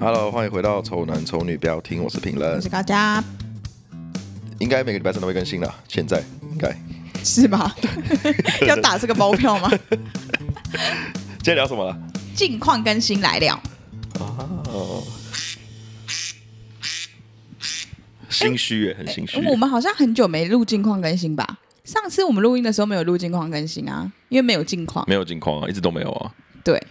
Hello，欢迎回到《丑男丑女》，不要听，我是评论，我是高佳，应该每个礼拜三都会更新了，现在应该是吧？要打这个包票吗？今天聊什么了？近况更新来了。哦，心虚耶，很心虚。我们好像很久没录近况更新吧？上次我们录音的时候没有录近况更新啊，因为没有近况，没有近况啊，一直都没有啊。对。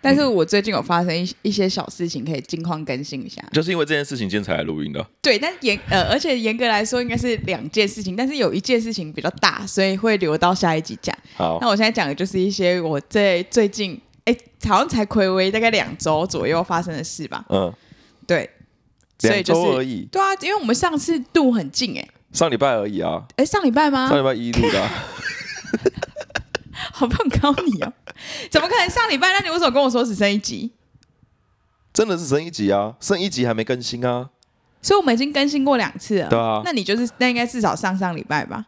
但是我最近有发生一一些小事情，可以近况更新一下。就是因为这件事情，今天才来录音的。对，但严呃，而且严格来说，应该是两件事情，但是有一件事情比较大，所以会留到下一集讲。好，那我现在讲的就是一些我在最近，哎，好像才睽违大概两周左右发生的事吧。嗯，对，两周而已。对啊，因为我们上次度很近，哎，上礼拜而已啊。哎，上礼拜吗？上礼拜一录的。好碰高你哦！怎么可能上礼拜？那你为什么跟我说只剩一集？真的是剩一集啊，剩一集还没更新啊。所以我们已经更新过两次了。对啊，那你就是那应该至少上上礼拜吧？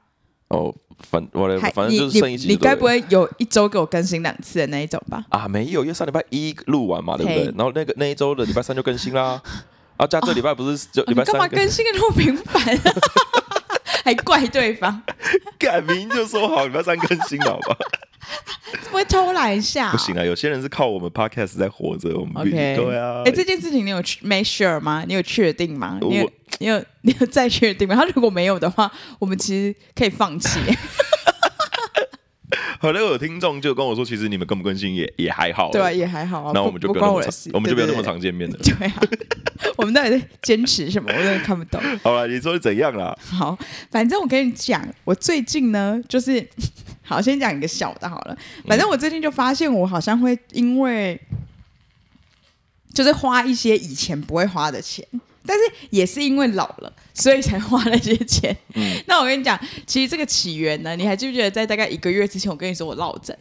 哦，反我来，反正就是剩一集。你该不会有一周给我更新两次的那一种吧？啊，没有，因为上礼拜一录完嘛，对不对？然后那个那一周的礼拜三就更新啦。啊，加这礼拜不是就礼拜三？干嘛更新的那么频繁？还怪对方？改名就说好礼拜三更新好吧？不会偷懒一下？不行啊，有些人是靠我们 podcast 在活着。我们 OK，对啊。哎，这件事情你有 make sure 吗？你有确定吗？你有你有你有再确定吗？他 如果没有的话，我们其实可以放弃。后来有听众就跟我说，其实你们更不更新也也还好，对啊，也还好啊。那我们就不关我的事，我们就不要那么常见面了。对 啊，我们到底在坚持什么？我真的看不懂。好了，你说是怎样啦？好，反正我跟你讲，我最近呢，就是。好，先讲一个小的好了。反正我最近就发现，我好像会因为就是花一些以前不会花的钱，但是也是因为老了，所以才花那些钱。嗯，那我跟你讲，其实这个起源呢，你还记不记得在大概一个月之前，我跟你说我落枕？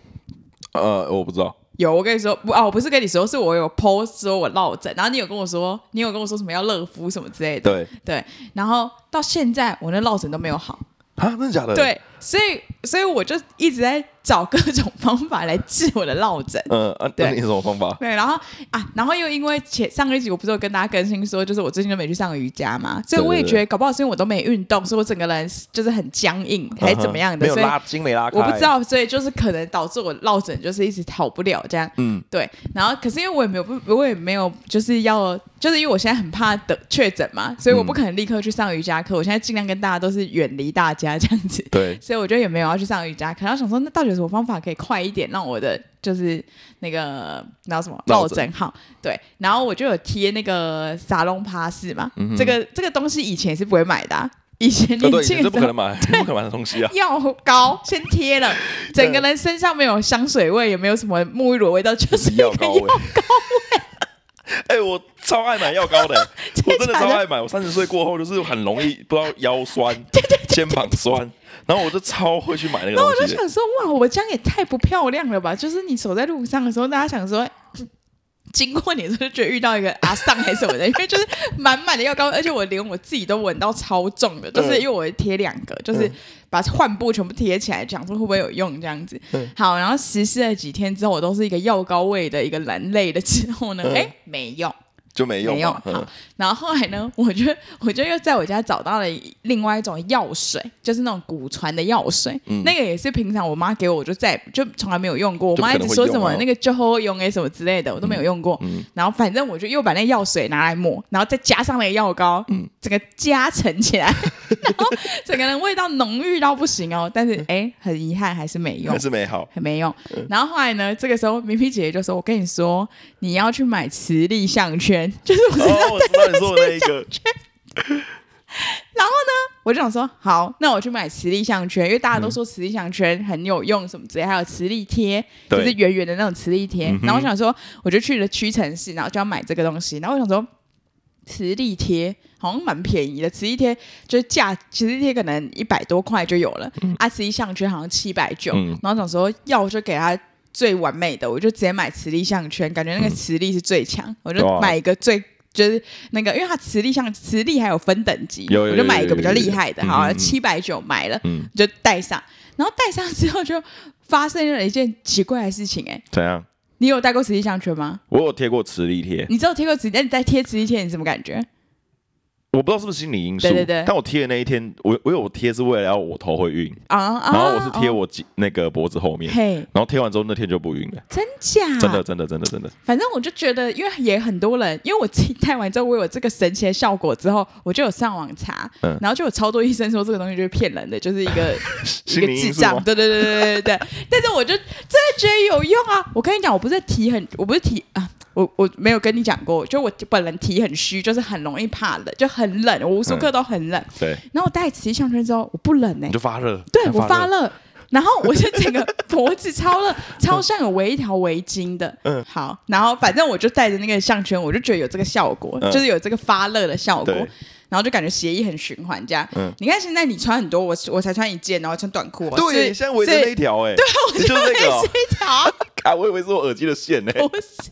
呃，我不知道。有，我跟你说不啊，我不是跟你说，是我有 post 说我落枕，然后你有跟我说，你有跟我说什么要热敷什么之类的。对对，然后到现在我那落枕都没有好。啊，真的假的？对，所以所以我就一直在找各种方法来治我的落枕。嗯啊，对，你什么方法？对，然后啊，然后又因为前上个一集我不是有跟大家更新说，就是我最近都没去上瑜伽嘛，所以我也觉得搞不好是因为我都没运动，所以我整个人就是很僵硬，还是怎么样的？没有拉筋，没拉开。我不知道，所以就是可能导致我落枕就是一直好不了这样。嗯，对。然后可是因为我也没有不，我也没有就是要。就是因为我现在很怕得确诊嘛，所以我不可能立刻去上瑜伽课。嗯、我现在尽量跟大家都是远离大家这样子。对，所以我觉得也没有要去上瑜伽课。然后想说，那到底有什么方法可以快一点，让我的就是那个那什么落枕好？对，然后我就有贴那个沙龙帕斯嘛。这个这个东西以前是不会买的、啊，以前年轻的时候、哦、不可能买，不可能买的东西啊。药膏先贴了，整个人身上没有香水味，也没有什么沐浴乳味道，就是 药膏味。哎、欸，我超爱买药膏的，我真的超爱买。我三十岁过后就是很容易不知道腰酸、肩膀酸，然后我就超会去买那个东西。然后我就想说，哇，我这样也太不漂亮了吧？就是你走在路上的时候，大家想说。经过你就觉得遇到一个阿桑还是什么的，因为就是满满的药膏，而且我连我自己都闻到超重的，就是因为我会贴两个，就是把患部全部贴起来，讲说会不会有用这样子。好，然后实施了几天之后，我都是一个药膏味的一个人类的之后呢，哎，没用。就没用，没用。好，然后后来呢，我就我就又在我家找到了另外一种药水，就是那种古传的药水。嗯，那个也是平常我妈给我，我就再就从来没有用过。我妈一直说什么那个就好用哎什么之类的，我都没有用过。嗯，然后反正我就又把那药水拿来抹，然后再加上那个药膏，嗯，整个加成起来，然后整个人味道浓郁到不行哦。但是哎，很遗憾还是没用，还是没好，还没用。然后后来呢，这个时候明皮姐姐就说：“我跟你说，你要去买磁力项圈。”就是我知道你说的那一个，然后呢，我就想说，好，那我去买磁力项圈，因为大家都说磁力项圈很有用，什么之类，还有磁力贴，就是圆圆的那种磁力贴。然后我想说，我就去了屈臣氏，然后就要买这个东西。然后我想说，磁力贴好像蛮便宜的，磁力贴就是价，磁力贴可能一百多块就有了，啊，磁力项圈好像七百九。然后想说，要我就给他。最完美的，我就直接买磁力项圈，感觉那个磁力是最强，嗯、我就买一个最就是那个，因为它磁力像磁力还有分等级，我就买一个比较厉害的，好，七百九买了，嗯、就戴上，然后戴上之后就发生了一件奇怪的事情，欸，哎，怎样？你有戴过磁力项圈吗？我有贴过磁力贴。你知道贴过磁，但你在贴磁力贴，你什么感觉？我不知道是不是心理因素，对对对，但我贴的那一天，我我有贴是为了要我头会晕啊，然后我是贴我那个脖子后面，嘿，然后贴完之后那天就不晕了，真假？真的真的真的真的。反正我就觉得，因为也很多人，因为我自己戴完之后，我有这个神奇的效果之后，我就有上网查，嗯，然后就有超多医生说这个东西就是骗人的，就是一个 一个智障，对对对对对对。但是我就真的觉得有用啊！我跟你讲，我不是提很，我不是提啊。我我没有跟你讲过，就我本人体很虚，就是很容易怕冷，就很冷，我无时无刻都很冷。嗯、对。然后我戴磁吸项圈之后，我不冷哎、欸，你就发热。对，我发热，然后我就整个脖子超热，超像有围一条围巾的。嗯。好，然后反正我就戴着那个项圈，我就觉得有这个效果，嗯、就是有这个发热的效果。然后就感觉血液很循环，这样。嗯。你看现在你穿很多，我我才穿一件，然后穿短裤。对，现在围着那一条哎。对，我就围这一条。啊，我以为是我耳机的线呢。不是。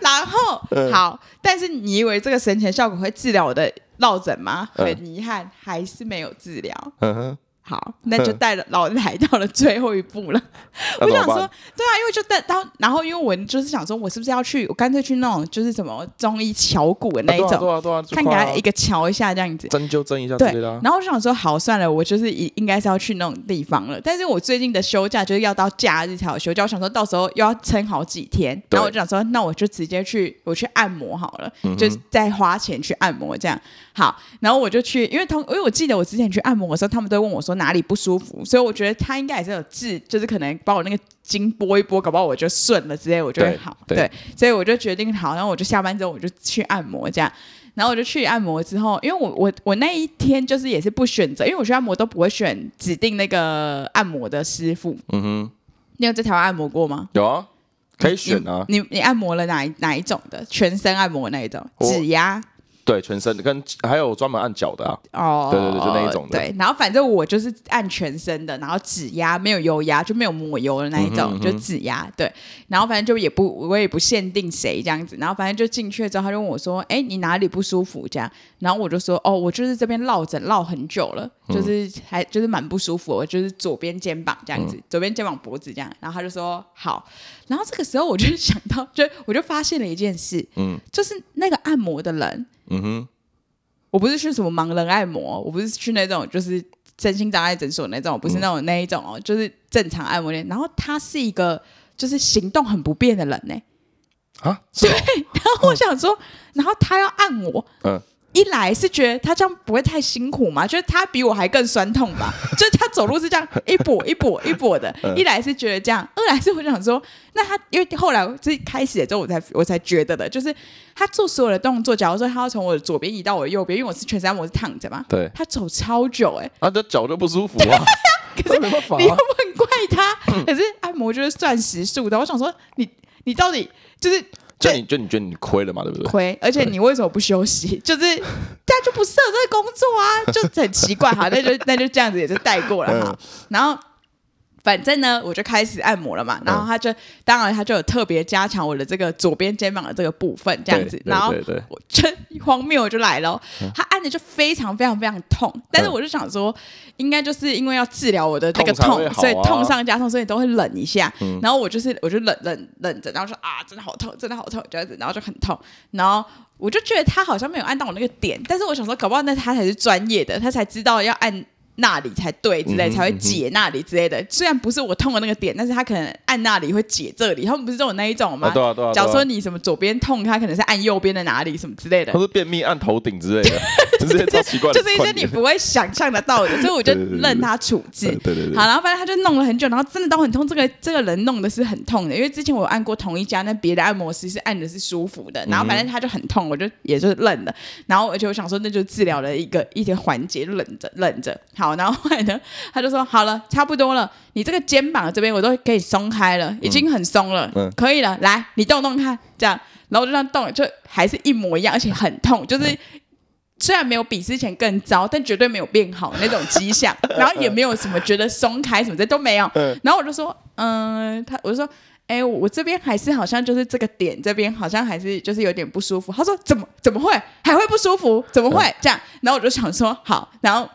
然后好，但是你以为这个神奇的效果会治疗我的落枕吗？很遗憾，还是没有治疗。嗯哼。好，那就带了老来到了最后一步了。我想说，对啊，因为就带到，然后因为我就是想说，我是不是要去？我干脆去那种就是什么中医敲骨的那一种，看给他一个敲一下这样子，针灸针一下。对，然后我就想说，好，算了，我就是应应该是要去那种地方了。但是我最近的休假就是要到假日才有休假，我想说到时候又要撑好几天，然后我就想说，那我就直接去我去按摩好了，就是再花钱去按摩这样。好，然后我就去，因为同因为我记得我之前去按摩的时候，他们都问我说哪里不舒服，所以我觉得他应该也是有治，就是可能把我那个筋拨一拨，搞不好我就顺了之类，我就会好。对，对，所以我就决定好，然后我就下班之后我就去按摩这样，然后我就去按摩之后，因为我我我那一天就是也是不选择，因为我去按摩都不会选指定那个按摩的师傅。嗯哼，你有在台湾按摩过吗？有啊，可以选啊。你你，你按摩了哪一哪一种的？全身按摩那一种，指压。对，全身跟还有专门按脚的啊。哦，对对对，就那一种的。对，然后反正我就是按全身的，然后指压没有油压，就没有抹油的那一种，嗯、哼就指压。对，然后反正就也不，我也不限定谁这样子。然后反正就进去之后，他就问我说：“哎，你哪里不舒服？”这样，然后我就说：“哦，我就是这边落枕落很久了，就是还就是蛮不舒服，我就是左边肩膀这样子，嗯、左边肩膀脖子这样。”然后他就说：“好。”然后这个时候我就想到，就我就发现了一件事，嗯，就是那个按摩的人。嗯哼，我不是去什么盲人按摩，我不是去那种就是身心障碍诊所那种，我不是那种那一种哦，就是正常按摩店。然后他是一个就是行动很不便的人呢。啊，对。然后我想说，然后他要按我，嗯。一来是觉得他这样不会太辛苦嘛，就是他比我还更酸痛吧，就是他走路是这样一跛一跛一跛的。一来是觉得这样，二来是我想说，那他因为后来最开始的时候我才我才觉得的，就是他做所有的动作，假如说他要从我的左边移到我的右边，因为我是全身按摩是躺着嘛，对，他走超久哎、欸，啊，这脚就不舒服啊，可是没办法、啊，你又不很怪他，可是按摩就是算时数的，我想说你你到底就是。就你就你觉得你亏了嘛，对不对？亏，而且你为什么不休息？就是大家就不适合这个工作啊，就很奇怪哈。那就那就这样子也就带过了哈。然后。反正呢，我就开始按摩了嘛，然后他就，当然他就有特别加强我的这个左边肩膀的这个部分，这样子，然后我真荒谬我就来了，他按的就非常非常非常痛，但是我就想说，应该就是因为要治疗我的那个痛，所以痛上加痛，所以都会冷一下，然后我就是我就冷冷冷着，然后说啊，真的好痛，真的好痛，这样子，然后就很痛，然后我就觉得他好像没有按到我那个点，但是我想说，搞不好那他才是专业的，他才知道要按。那里才对之类，才会解那里之类的。虽然不是我痛的那个点，但是他可能按那里会解这里。他们不是都有那一种吗？对啊对啊。假如说你什么左边痛，他可能是按右边的哪里什么之类的。他是便秘按头顶之类的，就是超奇怪。就是一些你不会想象得到的，所以我就任他处置。对对对。好，然后反正他就弄了很久，然后真的都很痛。这个这个人弄的是很痛的，因为之前我有按过同一家，那别的按摩师是按的是舒服的。然后反正他就很痛，我就也就认了。然后而且我想说，那就治疗的一个一些环节，就忍着忍着。好，然后后来呢？他就说：“好了，差不多了，你这个肩膀这边我都可以松开了，已经很松了，嗯、可以了。来，你动动看，这样，然后我就这样动，就还是一模一样，而且很痛，就是虽然没有比之前更糟，但绝对没有变好那种迹象。然后也没有什么觉得松开什么的都没有。然后我就说，嗯，他我就说，哎，我这边还是好像就是这个点这边好像还是就是有点不舒服。他说怎么怎么会还会不舒服？怎么会这样？然后我就想说好，然后。”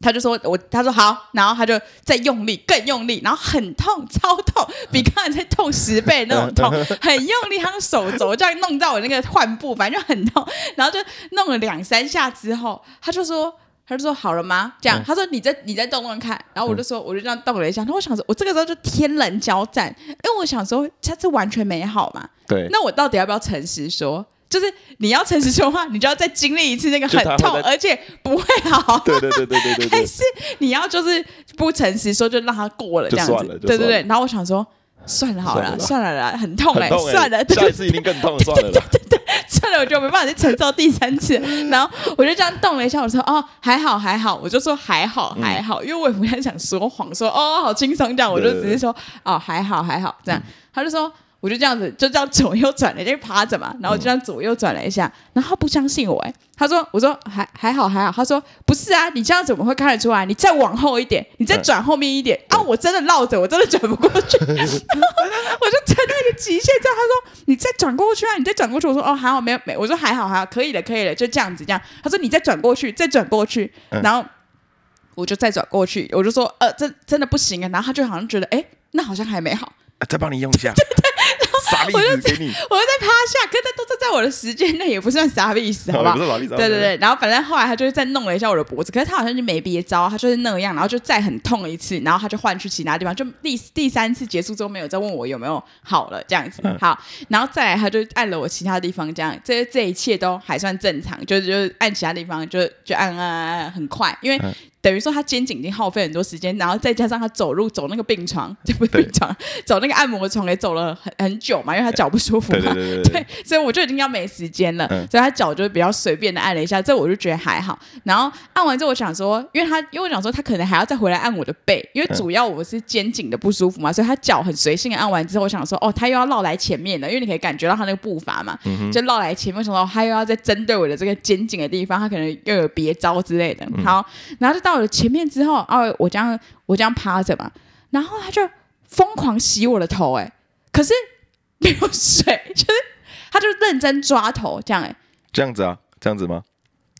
他就说我，他说好，然后他就再用力，更用力，然后很痛，超痛，比刚才再痛十倍那种痛，很用力，他用手肘这样弄到我那个患部，反正就很痛，然后就弄了两三下之后，他就说，他就说好了吗？这样，他说你再你再动动看，然后我就说我就这样动了一下，那我想说，我这个时候就天人交战，因为我想说他这完全没好嘛，对，那我到底要不要诚实说？就是你要诚实说话，你就要再经历一次那个很痛，而且不会好。对对对对对对。还是你要就是不诚实说，就让他过了这样子。对对对。然后我想说，算了好了，算了啦，很痛哎，算了，下一次一定更痛，算了。对对对，算了，我就没办法去承受第三次。然后我就这样动了一下，我说哦还好还好，我就说还好还好，因为我也不太想说谎，说哦好轻松这样，我就只是说哦还好还好这样。他就说。我就这样子，就这样左右转了，就趴着嘛，然后我就这样左右转了一下，然后他不相信我，哎，他说，我说还还好还好，他说不是啊，你这样怎么会看得出来？你再往后一点，你再转后面一点啊，我真的绕着，我真的转不过去，我就在那个极限这样，他说你再转过去啊，你再转过去，我说哦还好没有没，我说还好还好，可以了可以了，就这样子这样，他说你再转过去，再转过去，然后我就再转过去，我就说呃这真的不行啊，然后他就好像觉得哎那好像还没好，再帮你用一下。我就在，我就在趴下，可是都是在我的时间内，也不算啥意思，好吧？对对对，然后反正后来他就是再弄了一下我的脖子，可是他好像就没别招，他就是那样，然后就再很痛一次，然后他就换去其他地方，就第第三次结束之后没有再问我有没有好了这样子，好，然后再来他就按了我其他地方，这样这这一切都还算正常，就是就按其他地方就就按按按按很快，因为。等于说他肩颈已经耗费很多时间，然后再加上他走路走那个病床，这不是病床，走那个按摩床也走了很很久嘛，因为他脚不舒服嘛，对，所以我就已经要没时间了，嗯、所以他脚就比较随便的按了一下，这我就觉得还好。然后按完之后，我想说，因为他因为我想说他可能还要再回来按我的背，因为主要我是肩颈的不舒服嘛，所以他脚很随性的按完之后，我想说哦，他又要绕来前面了，因为你可以感觉到他那个步伐嘛，嗯、就绕来前面，我想说他又要再针对我的这个肩颈的地方，他可能又有别招之类的。好，然后就到了前面之后。哦，我这样我这样趴着嘛，然后他就疯狂洗我的头，哎，可是 没有水，就是他就认真抓头这样，哎，这样子啊，这样子吗？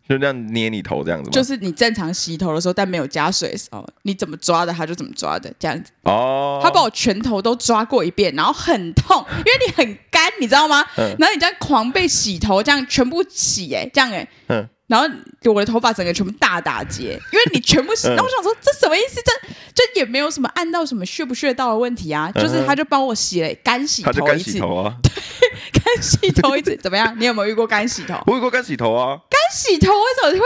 就这样捏你头这样子吗？就是你正常洗头的时候，但没有加水的时候，你怎么抓的他就怎么抓的，这样子。哦，他把我全头都抓过一遍，然后很痛，因为你很干，你知道吗？嗯。然后你这样狂被洗头，这样全部洗，哎，这样，哎，嗯。然后我的头发整个全部大打结，因为你全部洗。然后我想说这什么意思？这这也没有什么按到什么穴不穴道的问题啊，就是他就帮我洗了干洗头一次。他就干洗头啊？对，干洗头一次怎么样？你有没有遇过干洗头？我遇过干洗头啊。干洗头为什么会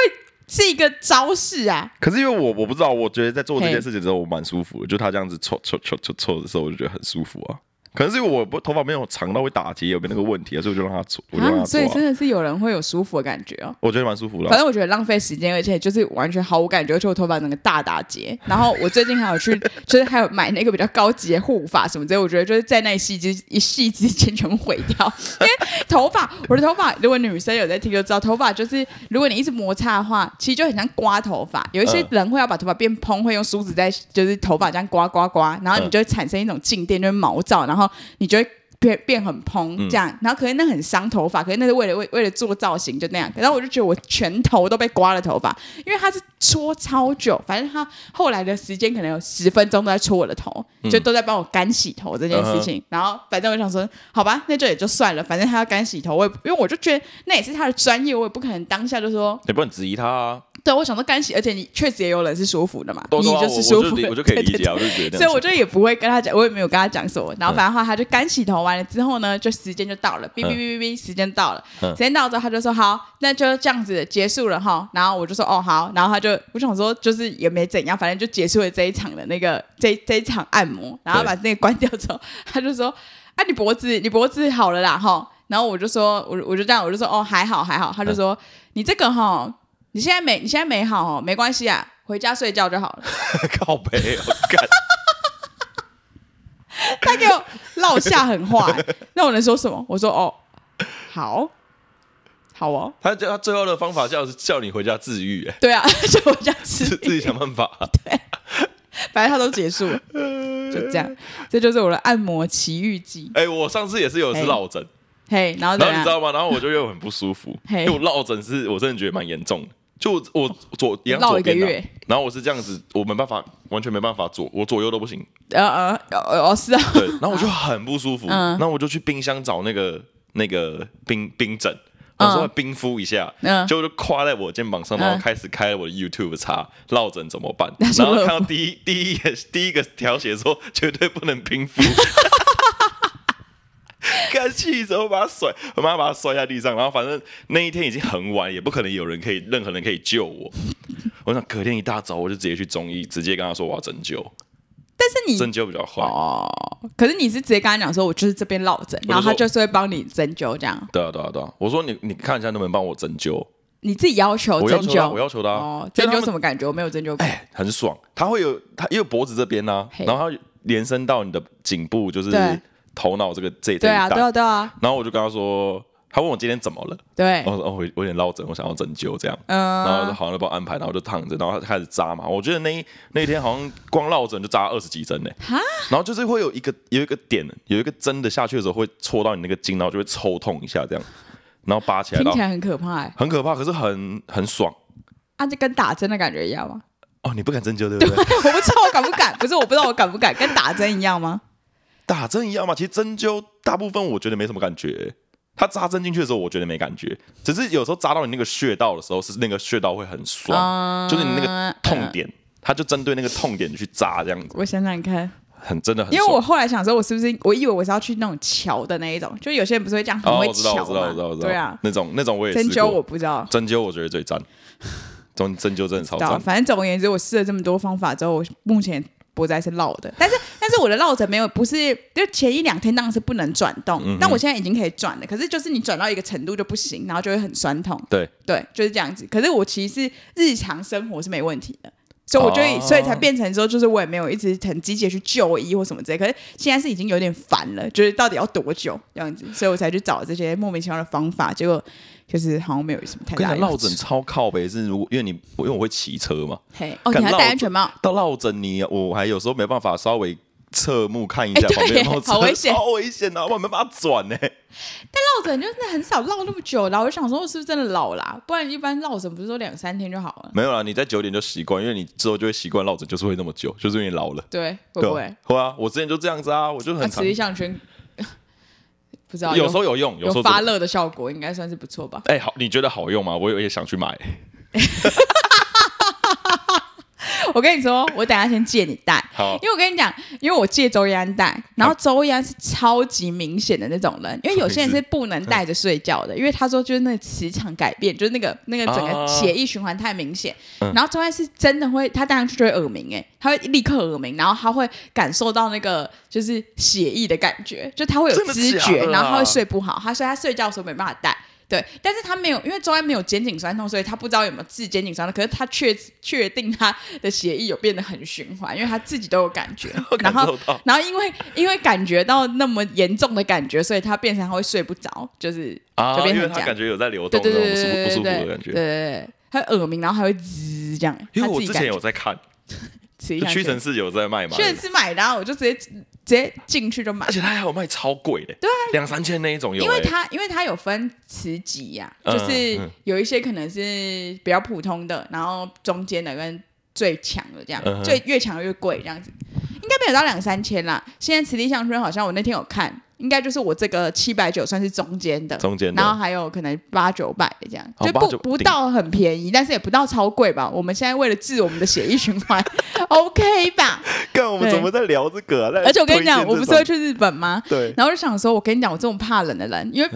是一个招式啊？可是因为我我不知道，我觉得在做这件事情的时候我蛮舒服的，就他这样子搓搓搓搓搓的时候，我就觉得很舒服啊。可能是因为我不头发没有长到会打结，有没有那个问题啊？所以我就让它做，我就让他做、啊。所以真的是有人会有舒服的感觉哦。我觉得蛮舒服的。反正我觉得浪费时间，而且就是完全毫无感觉，而且我头发整个大打结。然后我最近还有去，就是还有买那个比较高级的护发什么之类。我觉得就是在那一夕之一夕之间全部毁掉。因为头发，我的头发，如果女生有在听就知道，头发就是如果你一直摩擦的话，其实就很像刮头发。有一些人会要把头发变蓬，会用梳子在就是头发这样刮刮刮，然后你就会产生一种静电，就是毛躁，然后你就会。变变很蓬这样，然后可能那很伤头发，可是那是为了为为了做造型就那样。然后我就觉得我全头都被刮了头发，因为他是搓超久，反正他后来的时间可能有十分钟都在搓我的头，就都在帮我干洗头这件事情。嗯、然后反正我想说，好吧，那就也就算了，反正他要干洗头，我也因为我就觉得那也是他的专业，我也不可能当下就说，你不能质疑他啊。对，我想说干洗，而且你确实也有人是舒服的嘛，你就是舒服的，我就可以理解，我就觉得，所以我就也不会跟他讲，我也没有跟他讲什么。然后反正话他就干洗头完了之后呢，就时间就到了，哔哔哔哔哔，时间到了，时间到之后他就说好，那就这样子结束了哈。然后我就说哦好，然后他就我想说就是也没怎样，反正就结束了这一场的那个这这一场按摩，然后把那个关掉之后，他就说啊你脖子你脖子好了啦哈。然后我就说我我就这样我就说哦还好还好，他就说你这个哈。你现在没，你现在没好哦，没关系啊，回家睡觉就好了。靠北，我干。他给我落下狠话，那我能说什么？我说哦，好，好哦。他叫他最后的方法叫是叫你回家治愈，哎，对啊，叫我回家治愈，自己想办法。对，反正他都结束了，就这样，这就是我的按摩奇遇记。哎，我上次也是有一次落枕，嘿，然后然后你知道吗？然后我就又很不舒服，因为我落枕是我真的觉得蛮严重的。就我我左一样绕左边、啊、月，然后我是这样子，我没办法，完全没办法左，我左右都不行。呃呃哦是啊。对，然后我就很不舒服，嗯、然后我就去冰箱找那个那个冰冰枕，我说冰敷一下，嗯，就就跨在我肩膀上，然后开始开了我的 YouTube 查落枕怎么办，嗯、然后看到第一第一页第一个条写说 绝对不能冰敷。干气死我，把他甩，我马上把他摔在地上。然后反正那一天已经很晚，也不可能有人可以，任何人可以救我。我想隔天一大早我就直接去中医，直接跟他说我要针灸。但是你针灸比较快哦，可是你是直接跟他讲说，我就是这边落枕，然后他就是会帮你针灸这样。对啊对啊对啊，我说你你看一下能不能帮我针灸？你自己要求针灸，我要求的、啊。哦，针灸什么感觉？我没有针灸过。哎，很爽，他会有他因为脖子这边呢、啊，然后他连伸到你的颈部，就是。头脑这个这这一带，对啊对啊，然后我就跟他说，他问我今天怎么了，对，我说哦，我我有点落枕，我想要针灸这样，嗯，然后就好像就帮我安排，然后就躺着，然后他开始扎嘛，我觉得那一那一天好像光落枕就扎二十几针呢，哈，然后就是会有一个有一个点，有一个针的下去的时候会戳到你那个筋，然后就会抽痛一下这样，然后拔起来，听起来很可怕，很可怕，可是很很爽，啊，就跟打针的感觉一样吗？哦，你不敢针灸对不对？我不知道我敢不敢，不是我不知道我敢不敢，跟打针一样吗？打针一样嘛？其实针灸大部分我觉得没什么感觉，他扎针进去的时候我觉得没感觉，只是有时候扎到你那个穴道的时候，是那个穴道会很酸，嗯、就是你那个痛点，他、嗯、就针对那个痛点去扎这样子。我想想看，很真的很。因为我后来想说，我是不是我以为我是要去那种桥的那一种，就有些人不是会这样很会乔、哦、我知道，我知道，我知道，我知道。对啊，那种那种我也针灸我不知道，针灸我觉得最赞，针针灸真的超赞。反正总而言之，我试了这么多方法之后，我目前。脖子还是落的，但是但是我的落枕没有，不是就前一两天当然是不能转动，嗯、但我现在已经可以转了。可是就是你转到一个程度就不行，然后就会很酸痛。对对，就是这样子。可是我其实日常生活是没问题的，所以我就、哦、所以才变成说，就是我也没有一直很积极去就医或什么之类。可是现在是已经有点烦了，就是到底要多久这样子，所以我才去找这些莫名其妙的方法，结果。就是好像没有什么太大的。落枕超靠北，是如果因为你因为我会骑车嘛，嘿，哦，你还戴安全帽。到落枕你我还有时候没办法稍微侧目看一下旁边，好危险，好危险啊！我没办法转呢。但落枕就是很少落那么久，然后我就想说，我是不是真的老啦？不然一般落枕不是说两三天就好了？没有啦，你在九点就习惯，因为你之后就会习惯落枕，就是会那么久，就是因为老了。对，会不会？会啊，我之前就这样子啊，我就很。磁力项圈。不知道有时候有用，有时候发热的效果应该算是不错吧？哎、欸，好，你觉得好用吗？我有也想去买。我跟你说，我等下先借你戴，好，因为我跟你讲，因为我借周一安戴，然后周一安是超级明显的那种人，因为有些人是不能戴着睡觉的，因为他说就是那个磁场改变，就是那个那个整个血液循环太明显，然后周一安是真的会，他戴上去就会耳鸣，哎，他会立刻耳鸣，然后他会感受到那个就是血液的感觉，就他会有知觉，然后他会睡不好，他说他睡觉的时候没办法戴。对，但是他没有，因为周安没有肩颈酸痛，所以他不知道有没有治肩颈酸痛。可是他确确定他的血液有变得很循环，因为他自己都有感觉。然后，然后因为因为感觉到那么严重的感觉，所以他变成他会睡不着，就是啊，就变成因为他感觉有在流动，对对对，不舒服不舒服的感觉。对对对，他耳鸣，然后还会滋这样。因为我之前有在看。屈臣氏有在卖吗？屈臣氏买的，我就直接直接进去就买。而且他还有卖超贵的，对、啊，两三千那一种有。因为它因为它有分磁极呀，就是有一些可能是比较普通的，然后中间的跟最强的这样，嗯、最越强越贵这样子，应该没有到两三千啦。现在磁力项圈好像我那天有看。应该就是我这个七百九算是中间的，中间的，然后还有可能八九百的这样，就不不到很便宜，但是也不到超贵吧。我们现在为了治我们的血液循环，OK 吧？看我们怎么在聊这个啊？而且我跟你讲，我不是会去日本吗？对。然后就想说，我跟你讲，我这种怕冷的人，因为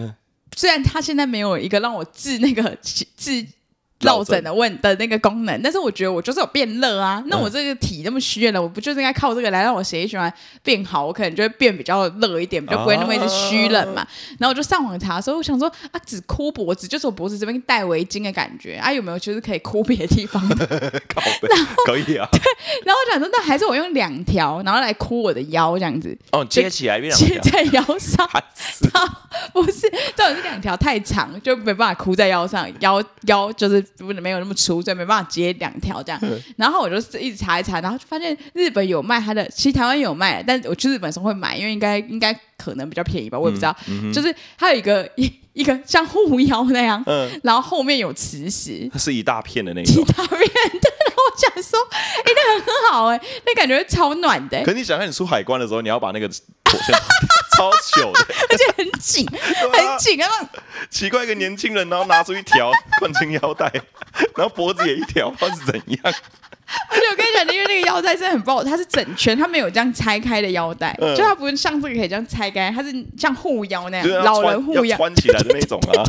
虽然他现在没有一个让我治那个治。落枕的问的那个功能，但是我觉得我就是有变热啊。那我这个体那么虚了，我不就是应该靠这个来让我血液循环变好？我可能就会变比较热一点，比较不会那么一直虚冷嘛。然后我就上网查，所以我想说啊，只箍脖子，就是我脖子这边戴围巾的感觉啊，有没有就是可以箍别的地方的？然后可以啊。对，然后我想说，那还是我用两条，然后来箍我的腰这样子。哦，接起来变接在腰上。不是，到底是两条太长，就没办法箍在腰上，腰腰就是。不能没有那么粗，所以没办法接两条这样。然后我就一直查一查，然后就发现日本有卖它的，其实台湾有卖，但我去日本时候会买，因为应该应该可能比较便宜吧，我也不知道。嗯嗯、就是它有一个一个像护腰那样，嗯，然后后面有磁石，它是一大片的那种一。大片的。然后我想说，哎、欸，那很好哎、欸，那感觉超暖的、欸可，是你想看你出海关的时候，你要把那个火线 超久的，而且很紧，很紧啊！奇怪，一个年轻人，然后拿出一条冠军腰带，然后脖子也一条，不知道是怎样。而且我跟你讲，因为那个腰带真的很不好，它是整圈，它没有这样拆开的腰带，嗯就它不是像这个可以这样拆开，它是像护腰那样，就是要老人穿护腰。要穿起来的那种啊。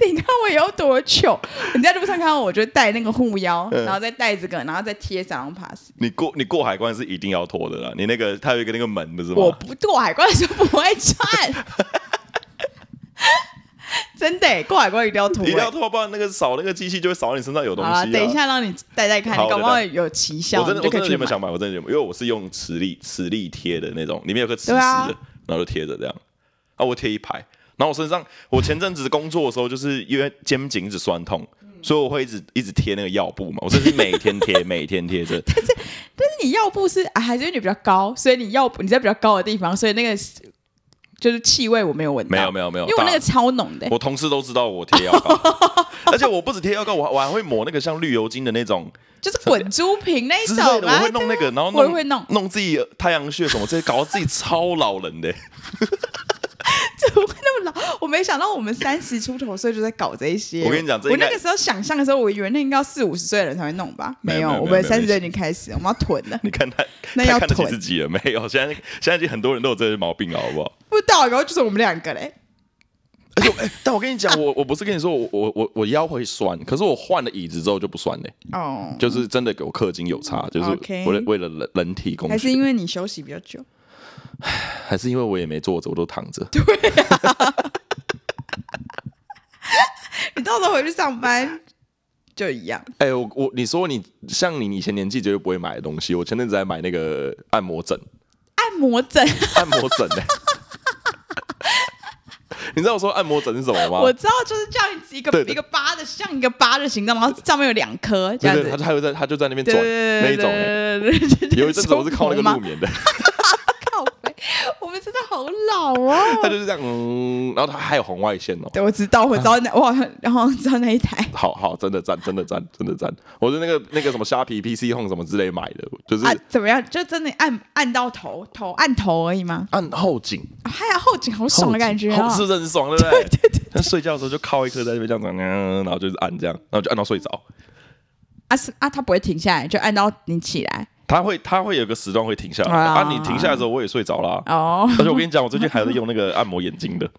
你看我有多糗！你在路上看到我就带那个护腰，嗯然后再带这个，然后再贴三龙 pass。你过你过海关是一定要脱的啦，你那个它有一个那个门不是吗？我不过海关的时候不会穿，真的欸过海关一定要脱欸。一定要脱，不然那个扫那个机器就会扫到你身上有东西、啊。等一下让你戴戴看，好你搞不好有奇效，我真的我真的。有没有想买？我真的有没有，因为我是用磁力磁力贴的那种，里面有个磁石的，啊然后就贴着这样。啊，我贴一排，然后我身上，我前阵子工作的时候，就是因为肩颈一直酸痛，所以我会一直一直贴那个药布嘛。我真的是每天贴，每天贴着。但是但是你药布是啊，还是因为你比较高，所以你腰部你在比较高的地方，所以那个就是气味我没有闻到，没有没有没有，因为我那个超浓的欸。我同事都知道我贴药膏，而且我不止贴药膏，我我还会抹那个像绿油精的那种就是滚珠瓶那种啊，我会弄那个，然后弄我会弄弄自己太阳穴什么这些，搞到自己超老人的。怎么会那么老？我没想到我们三十出头岁就在搞这一些。我跟你讲我那个时候想象的时候，我以为那应该要四五十岁的人才会弄吧？没有我们三十岁已经开始，我们要囤了。你看他，那要囤自己了没有？现在现在已经很多人都有这些毛病了，好不好？不知道，然后就是我们两个嘞。而且，哎、但我跟你讲，我我不是跟你说我我我我腰会酸，可是我换了椅子之后就不酸嘞、哦，就是真的给我氪金有差，就是为了为了人人体工学，还是因为你休息比较久。还是因为我也没坐着，我都躺着对。你到时候回去上班就一样。哎、我我你说你像你以前年纪绝对不会买的东西，我前阵子在买那个按摩枕，按摩枕，按摩枕呢、你知道我说按摩枕是什么吗？我知道，就是这样一个一个八的，像一个八的形状，然后上面有两颗这样子他。他就在他就在那边转那一种、有一阵子我是靠那个舒服吗入眠的，靠背，我们真的好老哦。他就是这样，嗯，然后他还有红外线哦、对，我知道，我知道那，我好像然后知道那一台 好好，真的赞，真的赞，真的赞！我是那个那个什么虾皮 PC Home 什么之类买的，就是啊，怎么样？就真的按按到头头按头而已吗？按后颈，啊，还有后颈好爽的感觉是不是很爽，对不对？对对他睡觉的时候就靠一颗在那边这样子，然后就是按这样，然后就按到睡着。啊是啊，它不会停下来，就按到你起来他会他会有个时段会停下来，啊啊，你停下来之后我也睡着啦。哦。而且我跟你讲，我最近还在用那个按摩眼睛的，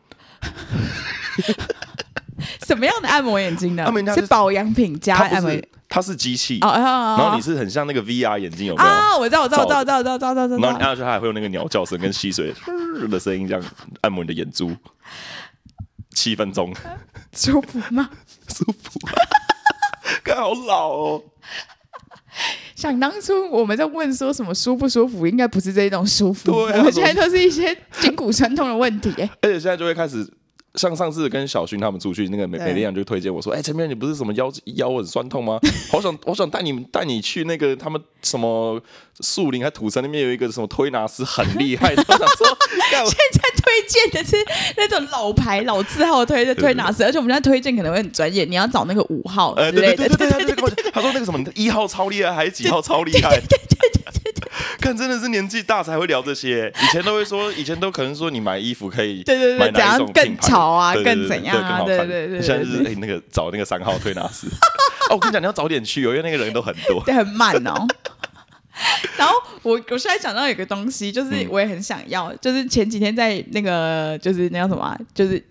什么样的按摩眼睛呢他们？家是是保养品加它按摩它是机器，然后你是很像那个 VR 眼镜有没有？啊，我知道，我知道，我知道，我知道，我知道，我知道，我知道，然后你按下去，它还会有那个鸟叫声跟溪水的声音，这样按摩你的眼珠，七分钟，舒服吗？舒服、看。好老哦，想当初我们在问说什么舒不舒服，应该不是这种舒服，对啊我们现在都是一些筋骨酸痛的问题。哎，而且现在就会开始。像上次跟小勋他们出去，那个美美丽阳就推荐我说：“哎、陈明，你不是什么腰腰很酸痛吗？好想，我想带你们带你去那个他们什么树林还土城那边有一个什么推拿师很厉害的。” 我想说，现在推荐的是那种老牌老字号推的推拿师，而且我们现在推荐可能会很专业，你要找那个五号之类的。对对对对对对，他说那个什么一号超厉害，还是几号超厉害？对对对，看真的是年纪大才会聊这些，以前都会说，以前都可能说你买衣服可以对对对怎样更潮啊更怎样啊对对对对对现在就是哎那个找那个三号推拿师，哦，我跟你讲你要早点去哦，因为那个人都很多。对，很慢哦。然后我我现在想到有个东西，就是我也很想要，就是前几天在那个就是那叫什么啊，就是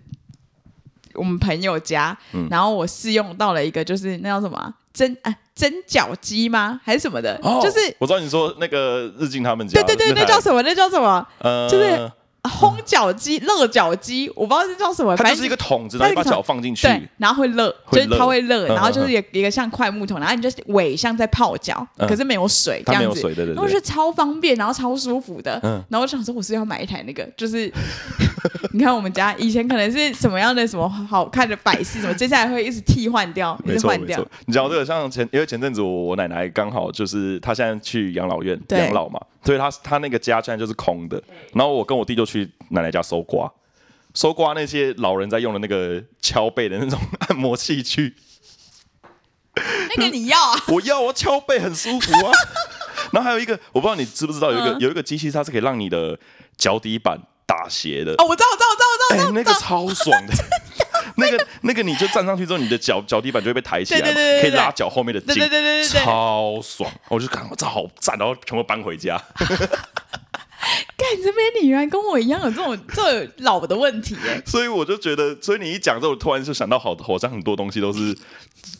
我们朋友家，嗯。然后我试用到了一个，就是那叫什么啊蒸啊蒸饺机吗？还是什么的？哦，就是我知道你说那个日进他们家，对对对，那台叫什么？那叫什么？呃，就是烘饺机、热饺机，我不知道是叫什么，反正它就是一个桶子，然后你把脚放进去，对，然后会热，就是它会热，热然后就是一个像块木桶，然后你就尾像在泡脚，嗯可是没有水，这样子，对对对然后我觉得。超方便，然后超舒服的。嗯然后我想说，我是要买一台那个，就是 你看我们家以前可能是什么样的什么好看的摆饰，什么接下来会一直替换掉，一直换掉。，你知道这个，像前因为前阵子我我奶奶刚好就是她现在去养老院对养老嘛，所以她她那个家现在就是空的。然后我跟我弟就去奶奶家搜刮，搜刮那些老人在用的那个敲背的那种按摩器具。那个你要啊？我要，我敲背很舒服啊。然后还有一个，我不知道你知不知道，有一个、嗯、有一个机器，它是可以让你的脚底板打斜的。哦，我知道，我知道，我知道，我知道。那个超爽的。那个那个，你就站上去之后，你的脚脚底板就会被抬起来嘛，对对对可以拉脚后面的筋，对对对对对对，超爽。我就感觉这好赞，然后全部搬回家。干这边你原来跟我一样有这种这种老的问题耶，所以我就觉得，所以你一讲之后，我突然就想到好，好像很多东西都是。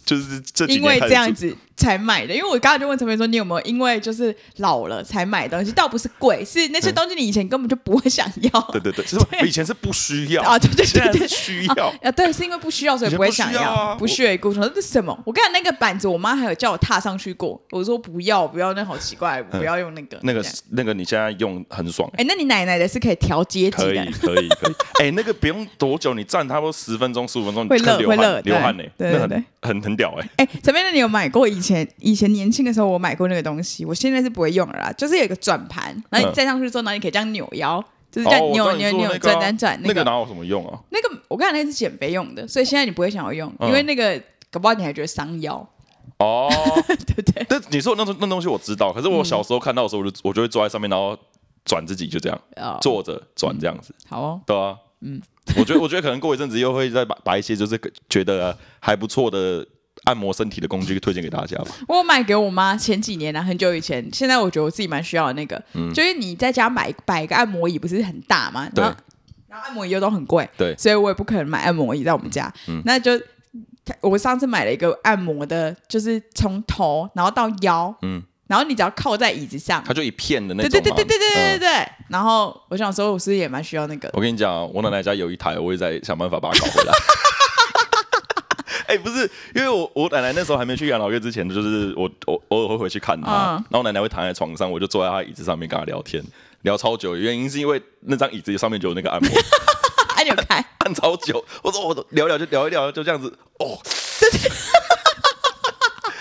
就是这因为这样子才买的，因为我刚才就问陈飞说，你有没有因为就是老了才买东西？倒不是贵，是那些东西你以前根本就不会想要。对对对，是我以前是不需要啊，对对对对，需要 啊，对，是因为不需要所以不会想要，不屑一顾。说这是什么？我刚才那个板子，我妈还有叫我踏上去过，我说不要不要，那好奇怪，不要用那个。那个那个你现在用很爽。哎，那你奶奶的是可以调阶级的，可以可以可以。哎，那个不用多久，你站差不多十分钟十五分钟，会热会热流汗呢，对对对，很很屌哎。哎，陈飞。那你有买过以前以前年轻的时候，我买过那个东西，我现在是不会用了啦。就是有一个转盘，然后你站上去之后，然后你可以这样扭腰，就是这样扭扭扭转转转。那个哪有什么用啊？那个我刚才那是减肥用的，所以现在你不会想要用，因为那个搞不好你还觉得伤腰。哦，对 不对？但你说那那东西我知道，可是我小时候看到的时候，我就我就会坐在上面，然后转自己，就这样坐着转这样子。好哦，对啊，嗯，我觉得我觉得可能过一阵子又会再把把一些就是觉得还不错的。按摩身体的工具推荐给大家吧。我买给我妈前几年啊，很久以前。现在我觉得我自己蛮需要的那个，嗯、就是你在家买摆一个按摩椅，不是很大吗？对。然后按摩椅又都很贵，对，所以我也不可能买按摩椅在我们家。嗯、那就我上次买了一个按摩的，就是从头然后到腰，嗯，然后你只要靠在椅子上，它就一片的那种。对对对对对对对对。嗯、然后我想说，我是不是也蛮需要那个？我跟你讲，我奶奶家有一台，我也在想办法把它搞回来。哎，欸、不是，因为我我奶奶那时候还没去养老院之前，就是我我偶尔会回去看她，嗯、然后我奶奶会躺在床上，我就坐在她椅子上面跟她聊天，聊超久。原因是因为那张椅子上面就有那个按摩，按钮开，按超久。我说我聊聊就聊一聊，就这样子哦，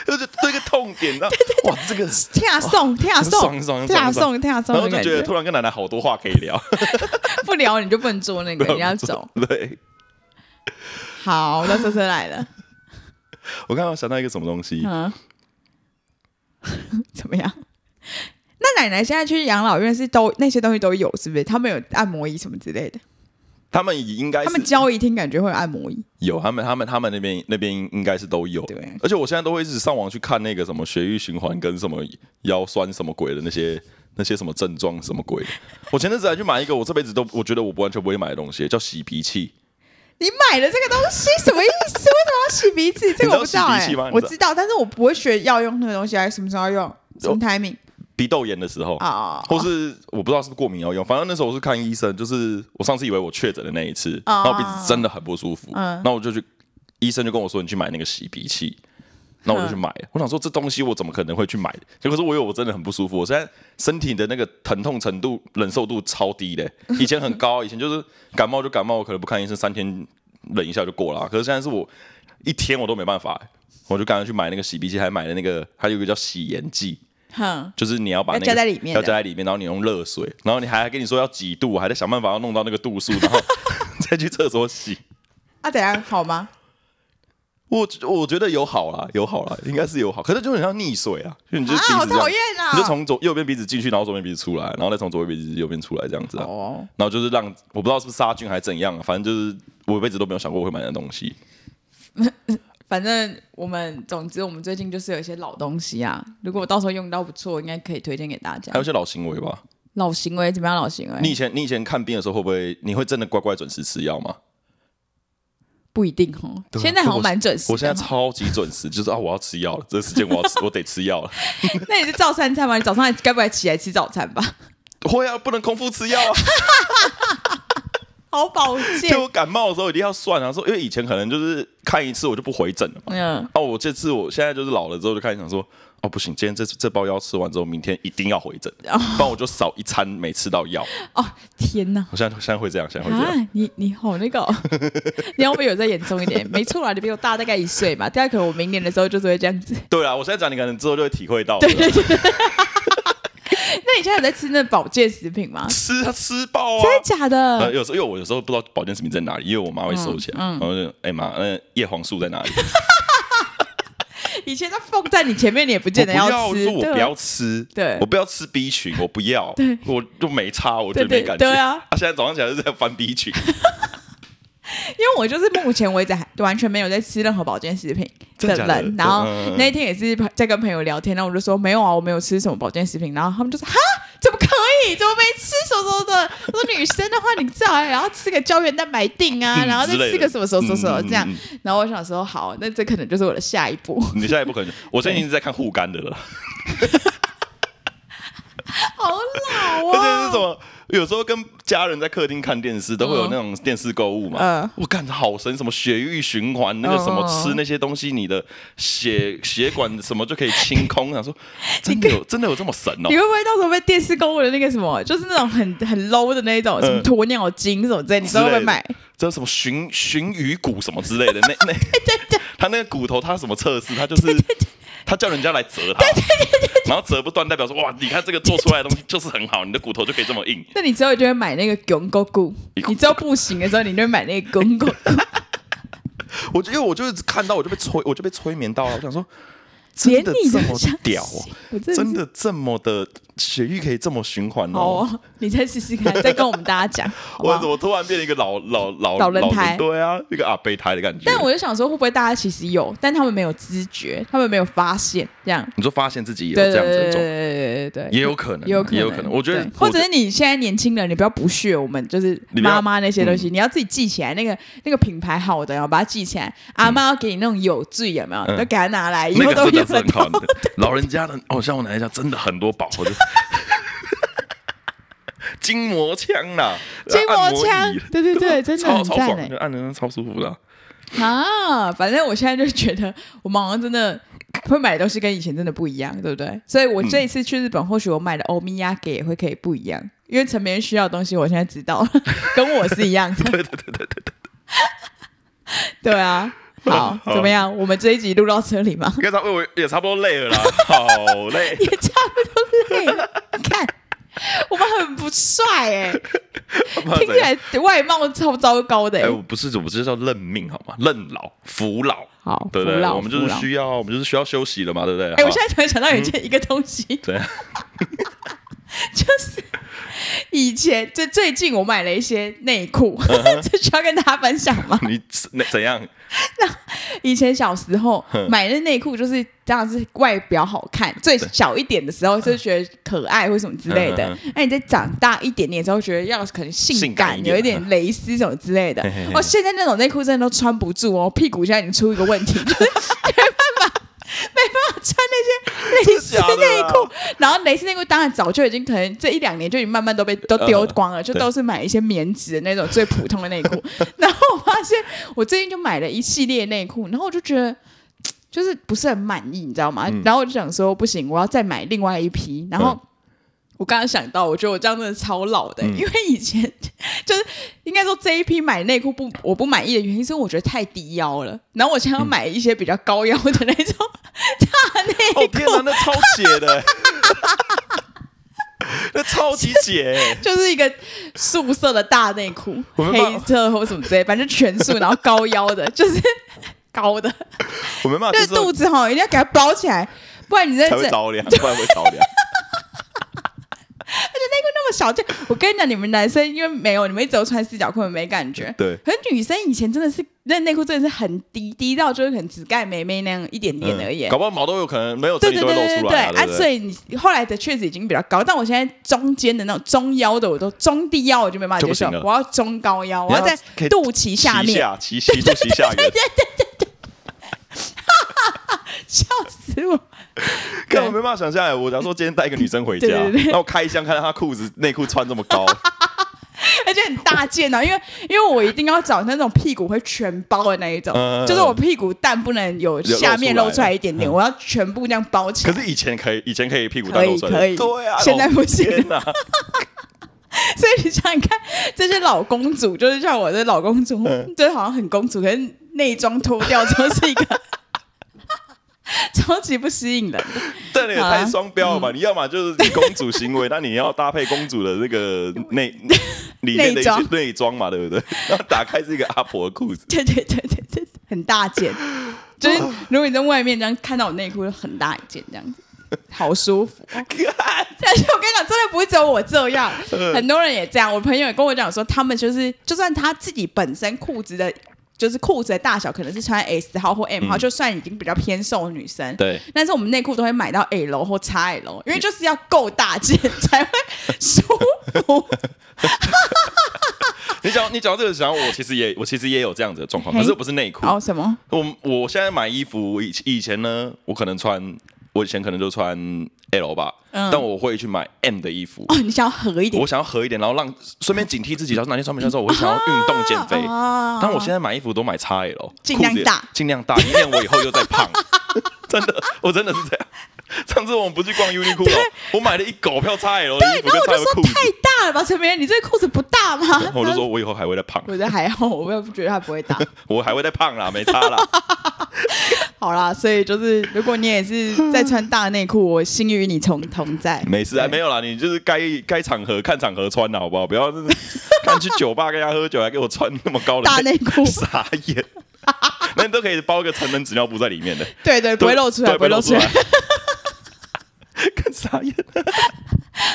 就是痛点，然后哇，这个跳送跳送爽爽跳送跳送，然后就觉得突然跟奶奶好多话可以聊，不聊你就不能做那个，你要走。对，好，那车车来了。我刚刚想到一个什么东西，嗯，怎么样？那奶奶现在去养老院是都那些东西都有，是不是？他们有按摩椅什么之类的？他们应该，他们交易厅感觉会有按摩椅，有他们他们他们那边那边应该是都有。对，而且我现在都会一直上网去看那个什么血液循环跟什么腰酸什么鬼的那些 那些什么症状什么鬼的。我前阵子还去买一个我这辈子都我觉得我不完全不会买的东西，叫洗鼻器。你买了这个东西什么意思？为什么要洗鼻子？这个我不知道 哎、欸，我知道，但是我不会学要用那个东西，还是什么时候要用？什么 timing？鼻窦炎的时候啊，或是我不知道是不是过敏要用，反正那时候我是看医生，就是我上次以为我确诊的那一次，然后鼻子真的很不舒服，然后我就去，医生就跟我说，你去买那个洗鼻器。那我就去买，我想说这东西我怎么可能会去买？结果是我以为我真的很不舒服，我现在身体的那个疼痛程度、忍受度超低的。以前很高，以前就是感冒就感冒，我可能不看医生，三天忍一下就过了。可是现在是我一天我都没办法，我就赶快去买那个洗鼻器，还买了那个，还有一个叫洗颜剂，哼，就是你要把那个要加在里面，要加在里面，然后你用热水，然后你还跟你说要几度，还在想办法要弄到那个度数，然后 再去厕所洗。啊，怎样？好吗？我我觉得有好啦，有好啦，应该是有好，可是就很像溺水啊，就你就啊，好讨厌啊，你就从左右边鼻子进去，然后左边鼻子出来，然后再从左边鼻子右边出来这样子啊，哦，然后就是让我不知道是不是杀菌还是怎样，反正就是我一辈子都没有想过我会买那东西。反正我们总之我们最近就是有一些老东西啊，如果我到时候用到不错，应该可以推荐给大家。还有一些老行为吧？老行为怎么样？老行为？你以前你以前看病的时候会不会你会真的乖乖准时吃药吗？不一定哦，现在好像蛮准时。我现在超级准时，就是啊，我要吃药了，这个时间我要吃，我得吃药了。那你是照三餐吗？你早上该不该起来吃早餐吧？会啊，不能空腹吃药啊。好保健。就我感冒的时候一定要算啊，说因为以前可能就是看一次我就不回诊了嘛。嗯。哦，我这次我现在就是老了之后就开始想说。哦，不行，今天这这包药吃完之后，明天一定要回诊，然我就少一餐没吃到药。哦，天哪！我现在现在会这样，现在会这样。啊、你你好那个、哦，你要不有再严重一点？没错啦，你比我大大概一岁嘛，大概可能我明年的时候就是会这样子。对啊，我现在讲你可能之后就会体会到。对对对。那你现在有在吃那保健食品吗？吃啊，吃爆啊！真的假的？呃，有时候因为我有时候不知道保健食品在哪里，因为我妈会收起来，嗯嗯、然后就哎妈，那叶黄素在哪里？以前它放在你前面，你也不见得要吃。我，我说我不要吃，对，我不要吃 B 群，我不要，对，我就没差，我觉得没感觉。对，对，对啊，啊，现在早上起来就在翻 B 群。因为我就是目前为止还完全没有在吃任何保健食品的人，的然后那一天也是在跟朋友聊天，然后我就说没有啊，我没有吃什么保健食品，然后他们就说哈，怎么可以？怎么没吃什么什么的？我说女生的话，你知道然后吃个胶原蛋白定啊，然后再吃个什么什么什么什么这样。嗯嗯嗯、然后我想说好，那这可能就是我的下一步。你下一步可能，我最近一直在看护肝的了。好老啊！而且是什么？有时候跟家人在客厅看电视，都会有那种电视购物嘛。嗯、我感觉好神，什么血液循环，那个什么吃那些东西，你的血血管什么就可以清空。想说 真的有真的有这么神哦？你会不会到时候被电视购物的那个什么，就是那种很很 low 的那种 什么鸵鸟精什么之类，你知道会买？这什么鲟鲟鱼骨什么之类的？那那对对对，他那个骨头他什么测试？他就是。对对对他叫人家来折他，然后折不断，代表说哇，你看这个做出来的东西就是很好，你的骨头就可以这么硬。那你之后就会买那个拱狗骨，你知道不行的时候，你就会买那个拱狗骨。我就因为我就是看到我就被催，我就被催眠到了，我想说。真的这么屌哦！真的这么的血液可以这么循环哦！你再试试看，再跟我们大家讲。我怎么突然变成一个老老老老人胎？对啊，一个阿备胎的感觉。但我就想说，会不会大家其实有，但他们没有知觉，他们没有发现这样？你说发现自己有这样子的状态？对对对对，也有可能，也有可能，也有可能。我觉得，或者是你现在年轻人，你不要不屑我们，就是妈妈那些东西，你要自己记起来。那个那个品牌好的，然后把它记起来。阿妈要给你那种有罪有没有？就给他拿来，以后都用得到。老人家的哦，像我奶奶家真的很多宝，筋膜枪啦，筋膜枪，对对对，真的很超爽，按的超舒服的啊！反正我现在就觉得，我们好像真的会买的东西跟以前真的不一样，对不对？所以我这一次去日本，或许我买的欧米亚给也会可以不一样，因为陈明需要的东西，我现在知道了，跟我是一样的。对对对对对对啊。好，怎么样？我们这一集录到这里吗？也差不多，也差不多累了啦，好累，也差不多累了。看，我们很不帅哎，听起来外貌超糟糕的哎。我不是，我不是叫认命好吗？认老服老，好，对不对？我们就是需要，我们就是需要休息了嘛，对不对？哎，我现在突然想到一件一个东西，对，就是。以前这最近我买了一些内裤，这需要跟大家分享吗？你怎怎样？那以前小时候买的内裤就是这样，是外表好看。最小一点的时候就觉得可爱或什么之类的。那你再长大一点点之后，觉得要可能性感，有一点蕾丝什么之类的。哦，现在那种内裤真的都穿不住哦，屁股现在已经出一个问题，就是没办法。没办法穿那些蕾丝内裤，然后蕾丝内裤当然早就已经可能这一两年就已经慢慢都被都丢光了，就都是买一些棉质的那种最普通的内裤。然后我发现我最近就买了一系列内裤，然后我就觉得就是不是很满意，你知道吗？然后我就想说不行，我要再买另外一批，然后。我刚刚想到，我觉得我这样真的超老的，嗯、因为以前就是应该说这一批买内裤不我不满意的原因，是我觉得太低腰了。然后我想要买一些比较高腰的那种 大内裤。哦天哪，那超解的，那超级解，就是一个素色的大内裤，黑色或什么之类，反正全素，然后高腰的，就是高的。我没办法，就是肚子哈一定要给它包起来，不然你在这会着凉，不然会着凉。而且内裤那么小件，我跟你讲，你们男生因为没有，你们一直都穿四角裤，没感觉。对。可是女生以前真的是那内裤真的是很低，低到就是可能只盖妹妹那样一点点而已。搞不好毛都有可能没有这里都会露出来。对啊，所以你后来的确实已经比较高，但我现在中间的那种中腰的，我都中低腰我就没办法接受，我要中高腰，我要在肚脐下面，脐脐 肚脐下缘。笑死我！根本没办法想象哎，我假如说今天带一个女生回家，那我开箱看到她裤子内裤穿这么高，而且很大件啊，因为因为我一定要找那种屁股会全包的那一种，就是我屁股蛋不能有下面露出来一点点，我要全部这样包起来。可是以前可以，以前可以屁股蛋露出来，可以，对啊，现在不行。所以你想想看，这些老公主，就是像我的老公主，就好像很公主，可是内装脱掉之后是一个。超级不吸引人。这也太双标了吧？你要么就是公主行为，那你要搭配公主的那个 内里面的一些内装嘛，对不对？然后打开是一个阿婆的裤子，对对对对对，很大件，就是如果你在外面这样看到我内裤，就很大一件这样子。好舒服，但是我跟你讲，真的不会只有我这样，很多人也这样。我朋友也跟我讲说，他们就是，就算他自己本身裤子的，就是裤子的大小可能是穿 S 号或 M 号，就算已经比较偏瘦的女生，对，但是我们内裤都会买到 L 或 XL，因为就是要够大件才会舒服。你讲你讲到这个时候，我其实也我其实也有这样子的状况，可是不是内裤。哦，什么？我我现在买衣服以以前呢，我可能穿。我以前可能就穿 L 吧，嗯、但我会去买 M 的衣服。哦，你想要合一点？我想要合一点，然后让顺便警惕自己，假如哪天穿不下之后，我会想要运动减肥。啊、但我现在买衣服都买 XL，尽量大，尽量大，以免我以后又再胖。真的，我真的是这样。上次我们不去逛优衣库，我买了一狗票 XL 的衣服，对，然后我就说太大了吧，陈明，你这个裤子不大吗？我就说我以后还会再胖。我觉得还好，我又不觉得它不会大。我还会再胖啦，没差啦。好啦，所以就是如果你也是在穿大内裤，我心与你同同在。没事啊，没有啦，你就是该该场合看场合穿的好不好？不要是看 去酒吧跟人家喝酒，还给我穿那么高的大内裤，傻眼。那你都可以包个成人纸尿布在里面的，对对，不会露出来，不会露出来。更 傻眼。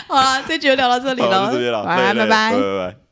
好了，这集就聊到这里了，拜拜拜拜。